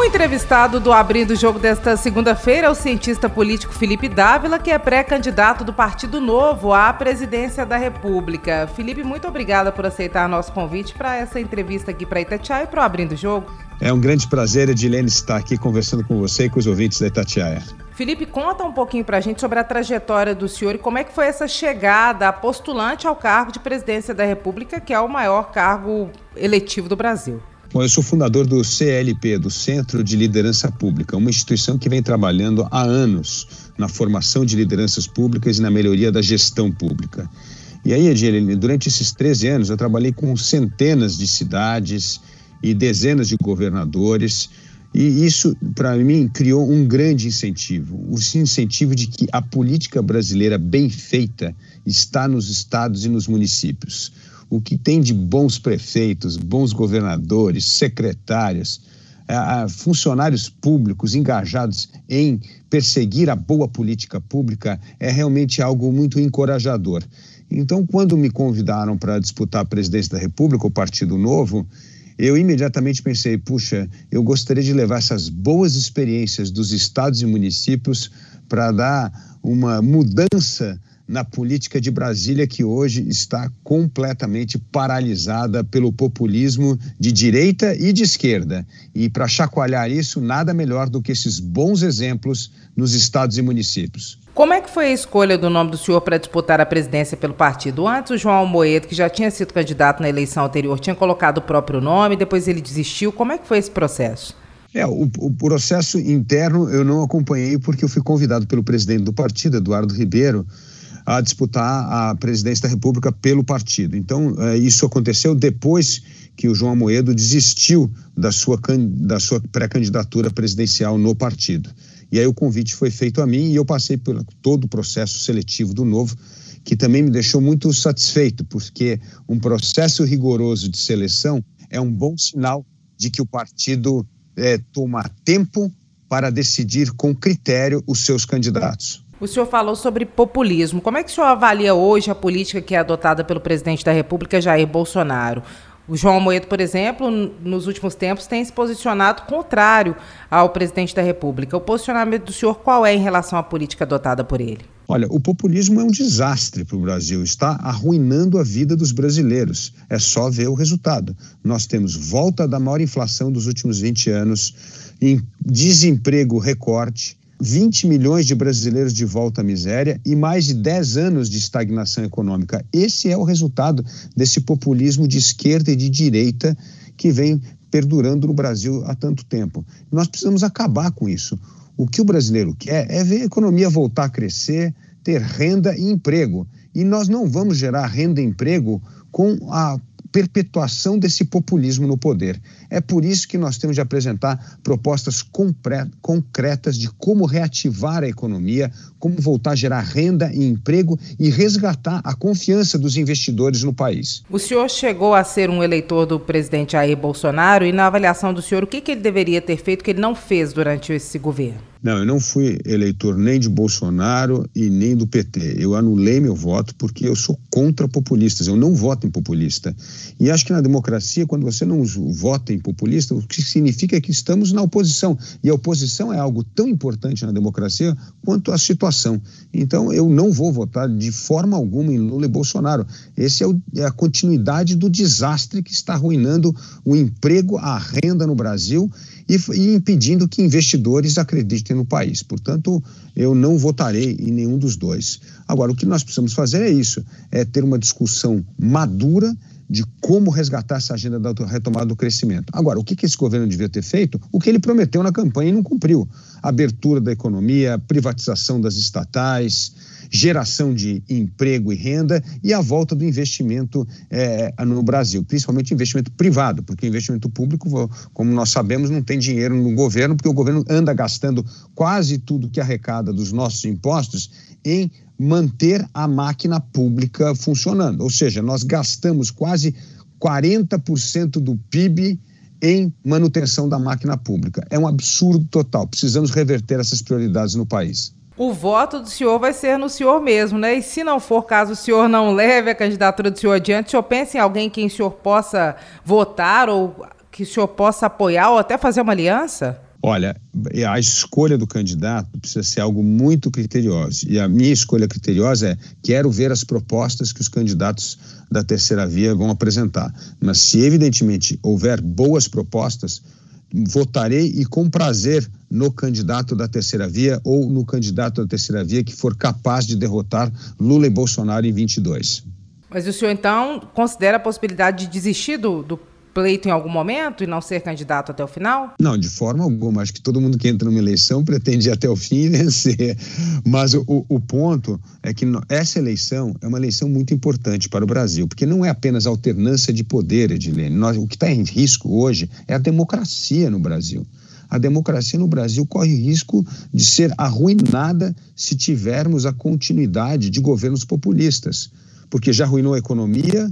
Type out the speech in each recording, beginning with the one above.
O entrevistado do Abrindo o Jogo desta segunda-feira é o cientista político Felipe Dávila, que é pré-candidato do Partido Novo à presidência da República. Felipe, muito obrigada por aceitar nosso convite para essa entrevista aqui para Itatiaia e para o Abrindo o Jogo. É um grande prazer, Edilene, estar aqui conversando com você e com os ouvintes da Itatiaia. Felipe, conta um pouquinho para a gente sobre a trajetória do senhor e como é que foi essa chegada postulante ao cargo de presidência da República, que é o maior cargo eletivo do Brasil. Bom, eu sou fundador do CLP, do Centro de Liderança Pública, uma instituição que vem trabalhando há anos na formação de lideranças públicas e na melhoria da gestão pública. E aí, Edilene, durante esses 13 anos, eu trabalhei com centenas de cidades e dezenas de governadores e isso, para mim, criou um grande incentivo o incentivo de que a política brasileira bem feita está nos estados e nos municípios. O que tem de bons prefeitos, bons governadores, secretários, funcionários públicos engajados em perseguir a boa política pública é realmente algo muito encorajador. Então, quando me convidaram para disputar a presidência da República, o Partido Novo, eu imediatamente pensei, puxa, eu gostaria de levar essas boas experiências dos estados e municípios para dar uma mudança na política de Brasília, que hoje está completamente paralisada pelo populismo de direita e de esquerda. E para chacoalhar isso, nada melhor do que esses bons exemplos nos estados e municípios. Como é que foi a escolha do nome do senhor para disputar a presidência pelo partido? Antes, o João Almoedo, que já tinha sido candidato na eleição anterior, tinha colocado o próprio nome, depois ele desistiu. Como é que foi esse processo? É, o, o, processo interno eu não acompanhei porque eu fui convidado pelo presidente do partido, Eduardo Ribeiro, a disputar a presidência da República pelo partido. Então, é, isso aconteceu depois que o João Amoedo desistiu da sua, da sua pré-candidatura presidencial no partido. E aí o convite foi feito a mim e eu passei por todo o processo seletivo do Novo, que também me deixou muito satisfeito, porque um processo rigoroso de seleção é um bom sinal de que o partido é, toma tempo para decidir com critério os seus candidatos. O senhor falou sobre populismo. Como é que o senhor avalia hoje a política que é adotada pelo presidente da República, Jair Bolsonaro? O João Moedo, por exemplo, nos últimos tempos tem se posicionado contrário ao presidente da República. O posicionamento do senhor qual é em relação à política adotada por ele? Olha, o populismo é um desastre para o Brasil, está arruinando a vida dos brasileiros. É só ver o resultado. Nós temos volta da maior inflação dos últimos 20 anos, em desemprego recorte, 20 milhões de brasileiros de volta à miséria e mais de 10 anos de estagnação econômica. Esse é o resultado desse populismo de esquerda e de direita que vem perdurando no Brasil há tanto tempo. Nós precisamos acabar com isso. O que o brasileiro quer é ver a economia voltar a crescer, ter renda e emprego. E nós não vamos gerar renda e emprego com a perpetuação desse populismo no poder. É por isso que nós temos de apresentar propostas concretas de como reativar a economia, como voltar a gerar renda e emprego e resgatar a confiança dos investidores no país. O senhor chegou a ser um eleitor do presidente Jair Bolsonaro e, na avaliação do senhor, o que, que ele deveria ter feito que ele não fez durante esse governo? Não, eu não fui eleitor nem de Bolsonaro e nem do PT. Eu anulei meu voto porque eu sou contra populistas. Eu não voto em populista. E acho que na democracia, quando você não vota em populista, o que significa é que estamos na oposição. E a oposição é algo tão importante na democracia quanto a situação. Então, eu não vou votar de forma alguma em Lula e Bolsonaro. Esse é, é a continuidade do desastre que está arruinando o emprego, a renda no Brasil e, e impedindo que investidores acreditem no país. Portanto, eu não votarei em nenhum dos dois. Agora, o que nós precisamos fazer é isso: é ter uma discussão madura de como resgatar essa agenda da retomada do crescimento. Agora, o que, esse governo devia ter feito? O que ele prometeu na campanha e não cumpriu. Abertura da economia, privatização das estatais, geração de emprego e renda e a volta do investimento é, no Brasil, principalmente investimento privado, porque investimento público, como nós sabemos, não tem dinheiro no governo, porque o governo anda gastando quase tudo que arrecada dos nossos impostos em manter a máquina pública funcionando. Ou seja, nós gastamos quase 40% do PIB em manutenção da máquina pública. É um absurdo total. Precisamos reverter essas prioridades no país. O voto do senhor vai ser no senhor mesmo, né? E se não for, caso o senhor não leve a candidatura do senhor adiante, o senhor pensa em alguém que o senhor possa votar ou que o senhor possa apoiar ou até fazer uma aliança? Olha, a escolha do candidato precisa ser algo muito criterioso. E a minha escolha criteriosa é: quero ver as propostas que os candidatos da terceira via vão apresentar. Mas se evidentemente houver boas propostas, votarei e com prazer no candidato da terceira via ou no candidato da terceira via que for capaz de derrotar Lula e Bolsonaro em 22. Mas o senhor então considera a possibilidade de desistir do, do pleito em algum momento e não ser candidato até o final? Não, de forma alguma. Acho que todo mundo que entra numa eleição pretende ir até o fim e vencer. Mas o, o ponto é que essa eleição é uma eleição muito importante para o Brasil, porque não é apenas alternância de poder, Edilene. Nós, o que está em risco hoje é a democracia no Brasil. A democracia no Brasil corre risco de ser arruinada se tivermos a continuidade de governos populistas, porque já arruinou a economia,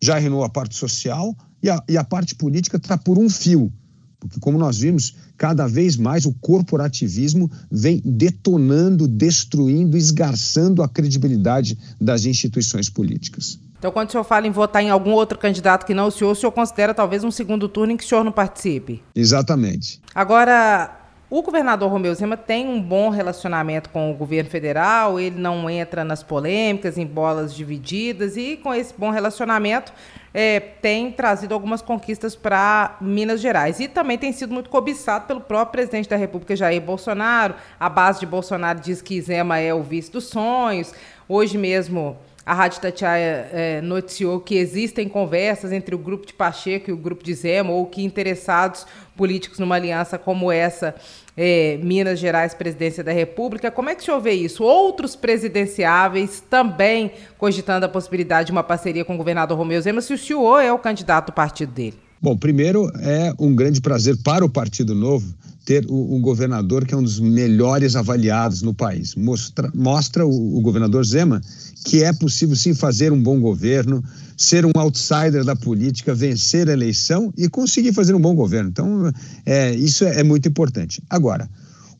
já arruinou a parte social, e a, e a parte política está por um fio. Porque, como nós vimos, cada vez mais o corporativismo vem detonando, destruindo, esgarçando a credibilidade das instituições políticas. Então, quando o senhor fala em votar em algum outro candidato que não o senhor, o senhor considera talvez um segundo turno em que o senhor não participe? Exatamente. Agora, o governador Romeu Zema tem um bom relacionamento com o governo federal, ele não entra nas polêmicas, em bolas divididas, e com esse bom relacionamento é, tem trazido algumas conquistas para Minas Gerais. E também tem sido muito cobiçado pelo próprio presidente da República, Jair Bolsonaro. A base de Bolsonaro diz que Zema é o vice dos sonhos. Hoje mesmo a Rádio Tatiaia é, noticiou que existem conversas entre o grupo de Pacheco e o grupo de Zema, ou que interessados políticos numa aliança como essa, é, Minas Gerais, presidência da República. Como é que o senhor vê isso? Outros presidenciáveis também cogitando a possibilidade de uma parceria com o governador Romeu Zema, se o senhor é o candidato do partido dele. Bom, primeiro é um grande prazer para o Partido Novo ter um governador que é um dos melhores avaliados no país. Mostra, mostra o, o governador Zema que é possível sim fazer um bom governo, ser um outsider da política, vencer a eleição e conseguir fazer um bom governo. Então, é, isso é, é muito importante. Agora,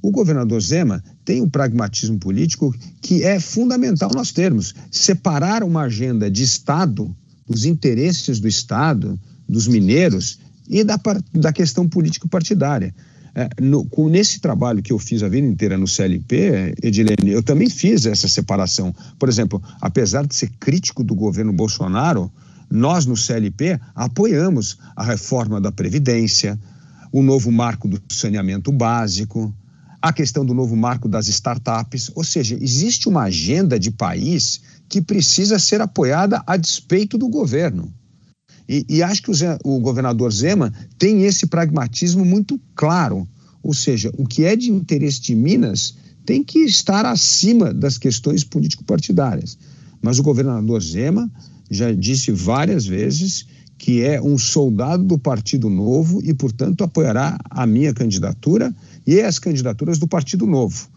o governador Zema tem um pragmatismo político que é fundamental nós termos. Separar uma agenda de Estado, dos interesses do Estado, dos mineiros e da, da questão político-partidária. É, no, nesse trabalho que eu fiz a vida inteira no CLP, Edilene, eu também fiz essa separação. Por exemplo, apesar de ser crítico do governo Bolsonaro, nós no CLP apoiamos a reforma da Previdência, o novo marco do saneamento básico, a questão do novo marco das startups. Ou seja, existe uma agenda de país que precisa ser apoiada a despeito do governo. E, e acho que o, Zé, o governador Zema tem esse pragmatismo muito claro. Ou seja, o que é de interesse de Minas tem que estar acima das questões político-partidárias. Mas o governador Zema já disse várias vezes que é um soldado do Partido Novo e, portanto, apoiará a minha candidatura e as candidaturas do Partido Novo.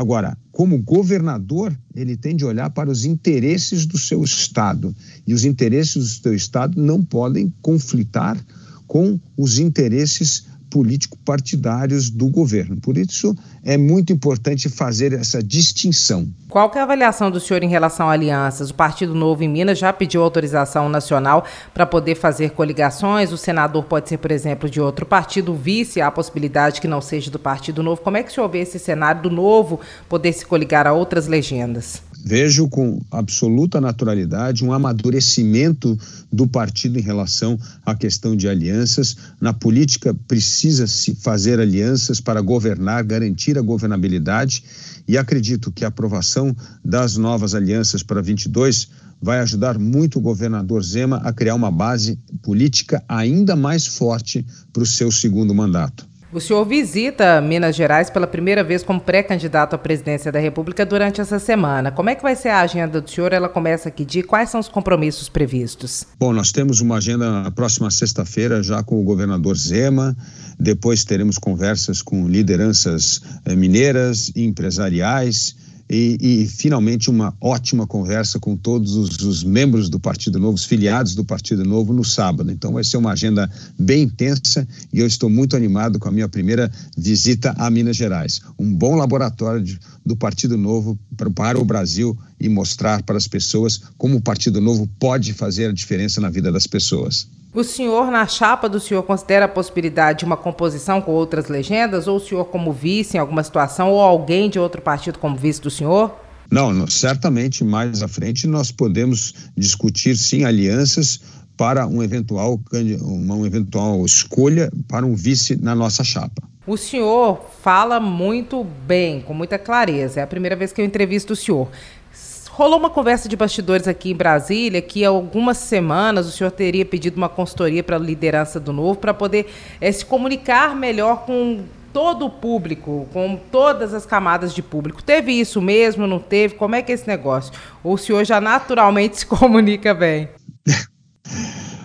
Agora, como governador, ele tem de olhar para os interesses do seu Estado. E os interesses do seu Estado não podem conflitar com os interesses político-partidários do governo. Por isso, é muito importante fazer essa distinção. Qual é a avaliação do senhor em relação a alianças? O Partido Novo em Minas já pediu autorização nacional para poder fazer coligações. O senador pode ser, por exemplo, de outro partido, vice, há a possibilidade que não seja do Partido Novo. Como é que o senhor vê esse cenário do Novo poder se coligar a outras legendas? Vejo com absoluta naturalidade um amadurecimento do partido em relação à questão de alianças. Na política, precisa-se fazer alianças para governar, garantir a governabilidade, e acredito que a aprovação das novas alianças para 22 vai ajudar muito o governador Zema a criar uma base política ainda mais forte para o seu segundo mandato. O senhor visita Minas Gerais pela primeira vez como pré-candidato à presidência da República durante essa semana. Como é que vai ser a agenda do senhor? Ela começa aqui de quais são os compromissos previstos? Bom, nós temos uma agenda na próxima sexta-feira já com o governador Zema. Depois teremos conversas com lideranças eh, mineiras e empresariais e, e, finalmente uma ótima conversa com todos os, os, membros do Partido Novo, os filiados do Partido Novo no sábado. Então vai ser uma agenda bem intensa e eu estou muito animado com a minha primeira visita a Minas Gerais. Um bom laboratório de, do Partido Novo para, para o Brasil e mostrar para as pessoas como o Partido Novo pode fazer a diferença na vida das pessoas. O senhor, na chapa do senhor, considera a possibilidade de uma composição com outras legendas? Ou o senhor como vice em alguma situação, ou alguém de outro partido como vice do senhor? Não, certamente mais à frente nós podemos discutir sim alianças para um eventual, uma eventual escolha para um vice na nossa chapa. O senhor fala muito bem, com muita clareza. É a primeira vez que eu entrevisto o senhor. Rolou uma conversa de bastidores aqui em Brasília que há algumas semanas o senhor teria pedido uma consultoria para a liderança do Novo para poder é, se comunicar melhor com todo o público, com todas as camadas de público. Teve isso mesmo, não teve? Como é que é esse negócio? Ou o senhor já naturalmente se comunica bem?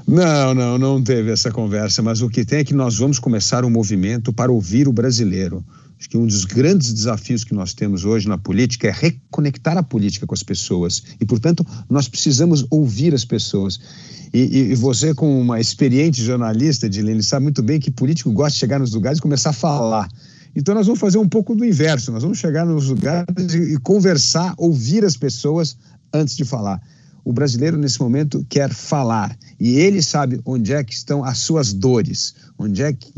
Não, não, não teve essa conversa, mas o que tem é que nós vamos começar um movimento para ouvir o brasileiro. Acho que um dos grandes desafios que nós temos hoje na política é reconectar a política com as pessoas. E, portanto, nós precisamos ouvir as pessoas. E, e você, como uma experiente jornalista, Dilene, sabe muito bem que político gosta de chegar nos lugares e começar a falar. Então, nós vamos fazer um pouco do inverso. Nós vamos chegar nos lugares e, e conversar, ouvir as pessoas antes de falar. O brasileiro, nesse momento, quer falar. E ele sabe onde é que estão as suas dores Onde é, que,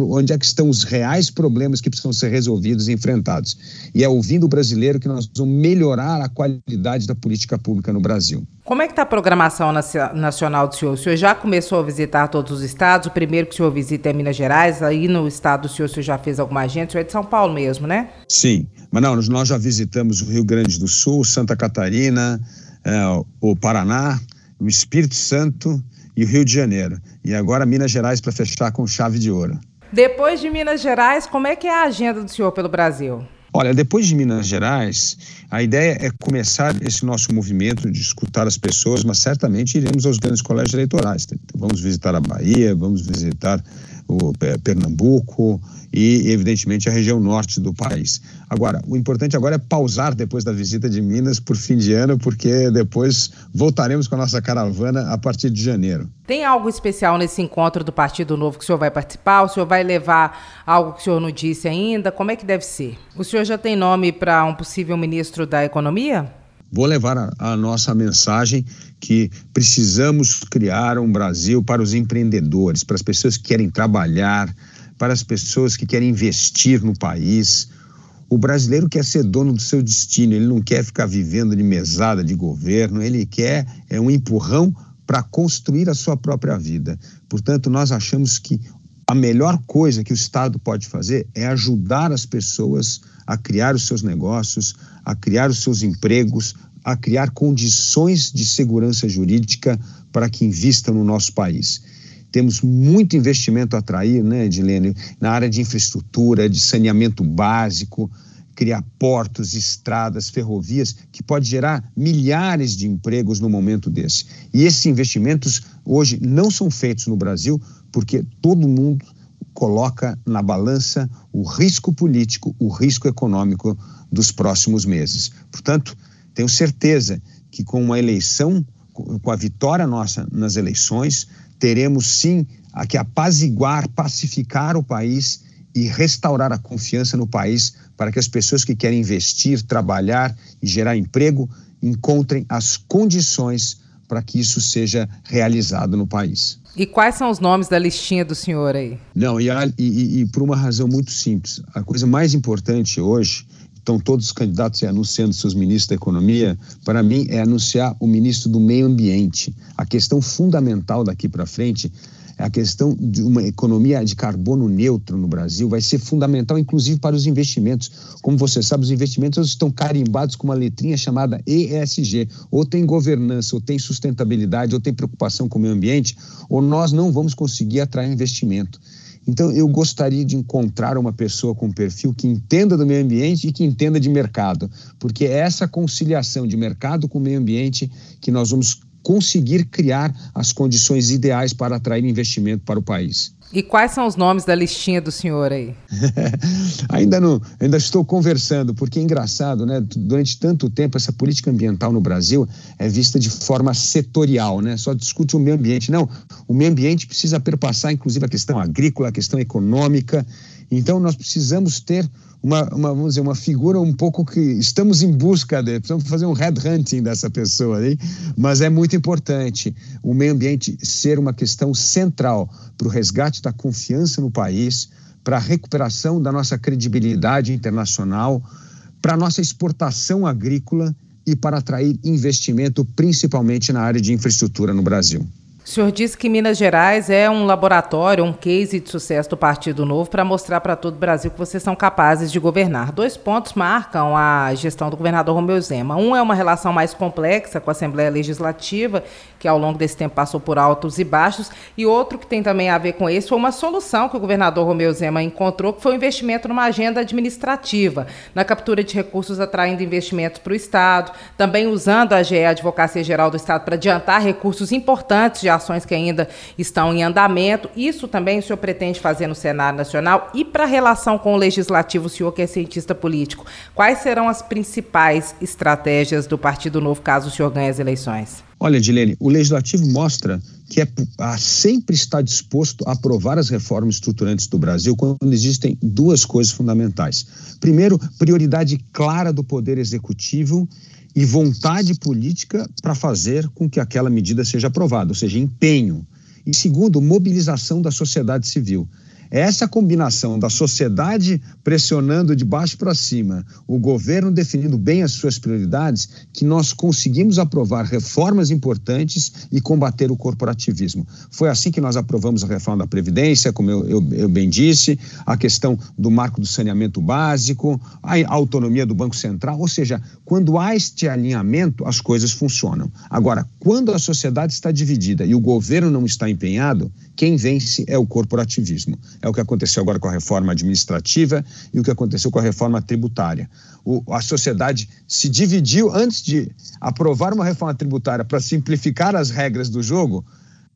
onde é que estão os reais problemas que precisam ser resolvidos e enfrentados? E é ouvindo o brasileiro que nós vamos melhorar a qualidade da política pública no Brasil. Como é que está a programação nacional do senhor? O senhor já começou a visitar todos os estados? O primeiro que o senhor visita é Minas Gerais. Aí no estado do senhor, o senhor já fez alguma agenda? O senhor é de São Paulo mesmo, né? Sim. Mas não, nós já visitamos o Rio Grande do Sul, Santa Catarina, o Paraná, o Espírito Santo e o Rio de Janeiro. E agora Minas Gerais para fechar com chave de ouro. Depois de Minas Gerais, como é que é a agenda do senhor pelo Brasil? Olha, depois de Minas Gerais, a ideia é começar esse nosso movimento de escutar as pessoas, mas certamente iremos aos grandes colégios eleitorais. Vamos visitar a Bahia, vamos visitar o Pernambuco e, evidentemente, a região norte do país. Agora, o importante agora é pausar depois da visita de Minas por fim de ano, porque depois voltaremos com a nossa caravana a partir de janeiro. Tem algo especial nesse encontro do Partido Novo que o senhor vai participar? O senhor vai levar algo que o senhor não disse ainda? Como é que deve ser? O senhor já tem nome para um possível ministro da Economia? Vou levar a, a, nossa mensagem que precisamos criar um Brasil para os empreendedores, para as pessoas que querem trabalhar, para as pessoas que querem investir no país. O brasileiro quer ser dono do seu destino, ele não quer ficar vivendo de mesada de governo, ele quer é um empurrão para construir a sua própria vida. Portanto, nós achamos que a melhor coisa que o Estado pode fazer é ajudar as pessoas a criar os seus negócios, a criar os seus empregos, a criar condições de segurança jurídica para que invistam no nosso país. Temos muito investimento a atrair, né, Edilene, na área de infraestrutura, de saneamento básico, criar portos, estradas, ferrovias, que pode gerar milhares de empregos no momento desse. E esses investimentos hoje não são feitos no Brasil porque todo mundo coloca na balança o risco político, o risco econômico dos próximos meses. Portanto, tenho certeza que com uma eleição, com a vitória nossa nas eleições, teremos sim a que apaziguar, pacificar o país e restaurar a confiança no país para que as pessoas que querem investir, trabalhar e gerar emprego encontrem as condições para que isso seja realizado no país. E quais são os nomes da listinha do senhor aí? Não, e, e, e por uma razão muito simples. A coisa mais importante hoje estão todos os candidatos anunciando seus ministros da economia, para mim é anunciar o ministro do meio ambiente. A questão fundamental daqui para frente a questão de uma economia de carbono neutro no Brasil vai ser fundamental, inclusive para os investimentos. Como você sabe, os investimentos estão carimbados com uma letrinha chamada ESG. Ou tem governança, ou tem sustentabilidade, ou tem preocupação com o meio ambiente, ou nós não vamos conseguir atrair investimento. Então, eu gostaria de encontrar uma pessoa com perfil que entenda do meio ambiente e que entenda de mercado, porque é essa conciliação de mercado com meio ambiente que nós vamos conseguir criar as condições ideais para atrair investimento para o país. E quais são os nomes da listinha do senhor aí? ainda não, ainda estou conversando, porque é engraçado, né? Durante tanto tempo essa política ambiental no Brasil é vista de forma setorial, né? Só discute o meio ambiente. Não, o meio ambiente precisa perpassar, inclusive, a questão agrícola, a questão econômica. Então, nós precisamos ter uma, uma, vamos dizer, uma figura um pouco que estamos em busca de, precisamos fazer um headhunting dessa pessoa aí, mas é muito importante o meio ambiente ser uma questão central para o resgate da confiança no país, para a recuperação da nossa credibilidade internacional, para a nossa exportação agrícola e para atrair investimento, principalmente na área de infraestrutura no Brasil. O senhor disse que Minas Gerais é um laboratório, um case de sucesso do Partido Novo para mostrar para todo o Brasil que vocês são capazes de governar. Dois pontos marcam a gestão do governador Romeu Zema. Um é uma relação mais complexa com a Assembleia Legislativa, que ao longo desse tempo passou por altos e baixos, e outro que tem também a ver com isso foi uma solução que o governador Romeu Zema encontrou, que foi o investimento numa agenda administrativa, na captura de recursos atraindo investimentos para o Estado, também usando a GE, a Advocacia Geral do Estado, para adiantar recursos importantes de ações que ainda estão em andamento. Isso também o senhor pretende fazer no Senado Nacional? E para a relação com o Legislativo, o senhor que é cientista político, quais serão as principais estratégias do Partido Novo caso o senhor ganhe as eleições? Olha, Dilene, o Legislativo mostra que é, sempre está disposto a aprovar as reformas estruturantes do Brasil quando existem duas coisas fundamentais. Primeiro, prioridade clara do Poder Executivo e vontade política para fazer com que aquela medida seja aprovada, ou seja, empenho. E segundo, mobilização da sociedade civil. Essa combinação da sociedade pressionando de baixo para cima, o governo definindo bem as suas prioridades, que nós conseguimos aprovar reformas importantes e combater o corporativismo. Foi assim que nós aprovamos a reforma da Previdência, como eu, eu, eu bem disse, a questão do marco do saneamento básico, a autonomia do Banco Central, ou seja, quando há este alinhamento, as coisas funcionam. Agora, quando a sociedade está dividida e o governo não está empenhado, quem vence é o corporativismo. É o que aconteceu agora com a reforma administrativa e o que aconteceu com a reforma tributária. O, a sociedade se dividiu antes de aprovar uma reforma tributária para simplificar as regras do jogo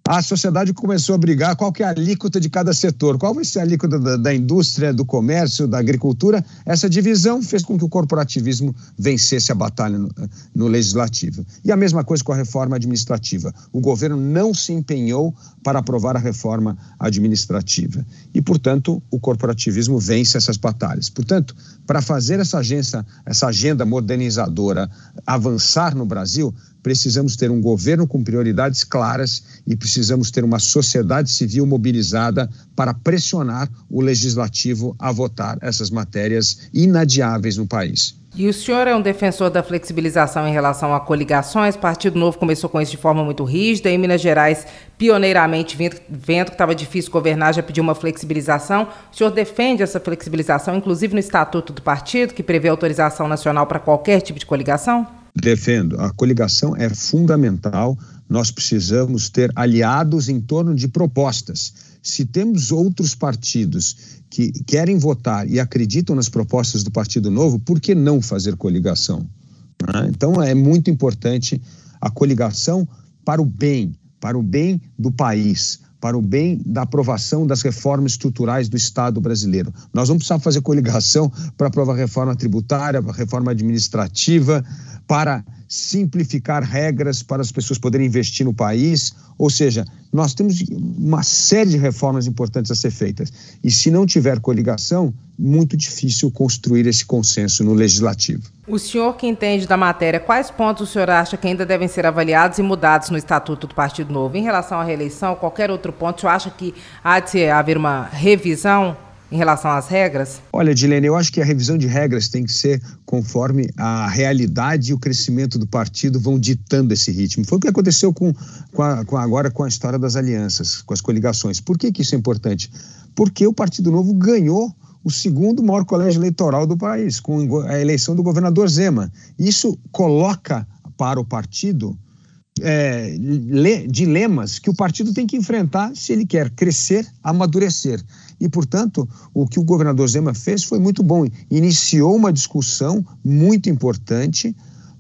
a sociedade começou a brigar qual que é a alíquota de cada setor, qual vai ser a alíquota da, da, indústria, do comércio, da agricultura. Essa divisão fez com que o corporativismo vencesse a batalha no, no legislativo. E a mesma coisa com a reforma administrativa. O governo não se empenhou para aprovar a reforma administrativa. E, portanto, o corporativismo vence essas batalhas. Portanto, para fazer essa agência, essa agenda modernizadora avançar no Brasil, precisamos ter um governo com prioridades claras e precisamos ter uma sociedade civil mobilizada para pressionar o legislativo a votar essas matérias inadiáveis no país. E o senhor é um defensor da flexibilização em relação a coligações. Partido Novo começou com isso de forma muito rígida. Em Minas Gerais, pioneiramente, vendo que estava difícil governar, já pediu uma flexibilização. O senhor defende essa flexibilização, inclusive no Estatuto do Partido, que prevê autorização nacional para qualquer tipo de coligação? Defendo. A coligação é fundamental. Nós precisamos ter aliados em torno de propostas. Se temos outros partidos que querem votar e acreditam nas propostas do Partido Novo, por que não fazer coligação? Né? Então, é muito importante a coligação para o bem, para o bem do país, para o bem da aprovação das reformas estruturais do Estado brasileiro. Nós vamos precisar fazer coligação para aprovar reforma tributária, reforma administrativa, para simplificar regras para as pessoas poderem investir no país. Ou seja, nós temos uma série de reformas importantes a ser feitas. E se não tiver coligação, muito difícil construir esse consenso no legislativo. O senhor que entende da matéria, quais pontos o senhor acha que ainda devem ser avaliados e mudados no Estatuto do Partido Novo? Em relação à reeleição, qualquer outro ponto, o senhor acha que há de haver uma revisão em relação às regras? Olha, Dilene, eu acho que a revisão de regras tem que ser conforme a realidade e o crescimento do partido vão ditando esse ritmo. Foi o que aconteceu com, com, a, com agora com a história das alianças, com as coligações. Por que, que isso é importante? Porque o Partido Novo ganhou o segundo maior colégio eleitoral do país, com a eleição do governador Zema. Isso coloca para o partido é, dilemas que o partido tem que enfrentar se ele quer crescer, amadurecer. E, portanto, o que o governador Zema fez foi muito bom. Iniciou uma discussão muito importante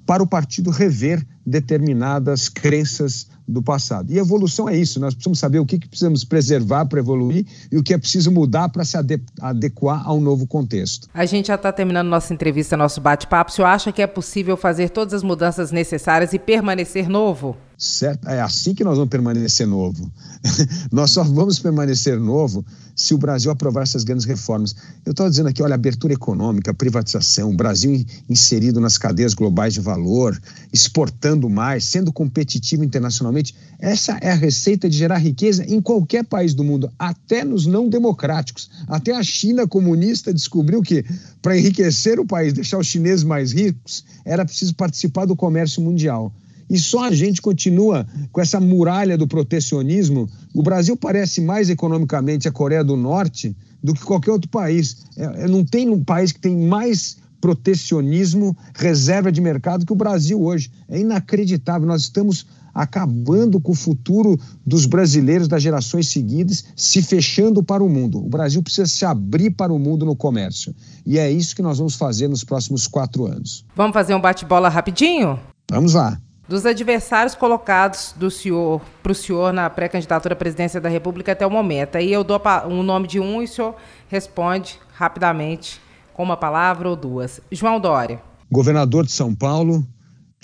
para o partido rever determinadas crenças do passado. E evolução é isso, nós precisamos saber o que, que precisamos preservar para evoluir e o que é preciso mudar para se adequar a um novo contexto. A gente já está terminando nossa entrevista, nosso bate-papo. O senhor acha que é possível fazer todas as mudanças necessárias e permanecer novo? Certo? É assim que nós vamos permanecer novo. nós só vamos permanecer novo se o Brasil aprovar essas grandes reformas. Eu estou dizendo aqui, olha, abertura econômica, privatização, o Brasil inserido nas cadeias globais de valor, exportando mais, sendo competitivo internacionalmente. Essa é a receita de gerar riqueza em qualquer país do mundo, até nos não democráticos. Até a China comunista descobriu que para enriquecer o país, deixar os chineses mais ricos, era preciso participar do comércio mundial. E só a gente continua com essa muralha do protecionismo. O Brasil parece mais economicamente a Coreia do Norte do que qualquer outro país. É, é, não tem um país que tem mais protecionismo, reserva de mercado que o Brasil hoje. É inacreditável. Nós estamos acabando com o futuro dos brasileiros das gerações seguintes, se fechando para o mundo. O Brasil precisa se abrir para o mundo no comércio. E é isso que nós vamos fazer nos próximos quatro anos. Vamos fazer um bate-bola rapidinho? Vamos lá. Dos adversários colocados do senhor para o senhor na pré-candidatura à presidência da República até o momento. Aí eu dou o um nome de um e o senhor responde rapidamente com uma palavra ou duas. João Dória. Governador de São Paulo,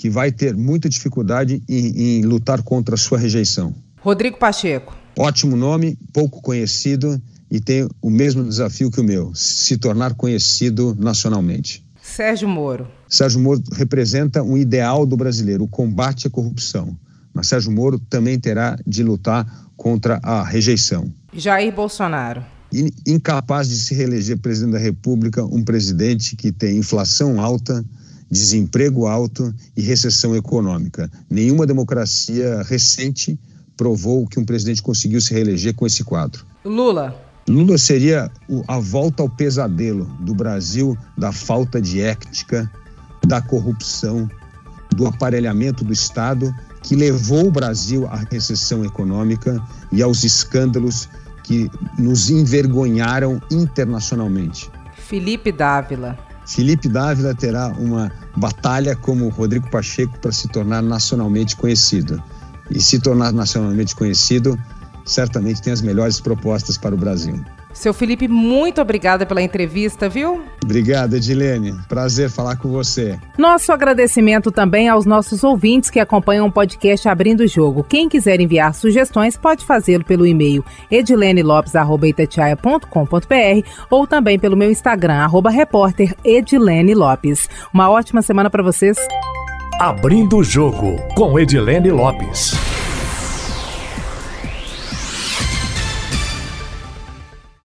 que vai ter muita dificuldade em, em lutar contra a sua rejeição. Rodrigo Pacheco. Ótimo nome, pouco conhecido e tem o mesmo desafio que o meu: se tornar conhecido nacionalmente. Sérgio Moro. Sérgio Moro representa um ideal do brasileiro, o combate à corrupção. Mas Sérgio Moro também terá de lutar contra a rejeição. Jair Bolsonaro. Incapaz de se reeleger presidente da República, um presidente que tem inflação alta, desemprego alto e recessão econômica. Nenhuma democracia recente provou que um presidente conseguiu se reeleger com esse quadro. Lula. Lula seria a volta ao pesadelo do Brasil da falta de ética, da corrupção, do aparelhamento do Estado que levou o Brasil à recessão econômica e aos escândalos que nos envergonharam internacionalmente. Felipe Dávila. Felipe Dávila terá uma batalha como Rodrigo Pacheco para se tornar nacionalmente conhecido. E se tornar nacionalmente conhecido, certamente tem as melhores propostas para o Brasil. Seu Felipe, muito obrigada pela entrevista, viu? Obrigado, Edilene. Prazer falar com você. Nosso agradecimento também aos nossos ouvintes que acompanham o podcast Abrindo o Jogo. Quem quiser enviar sugestões pode fazê-lo pelo e-mail edilenelopes.com.br ou também pelo meu Instagram, arroba repórter Edilene Lopes. Uma ótima semana para vocês. Abrindo o Jogo, com Edilene Lopes.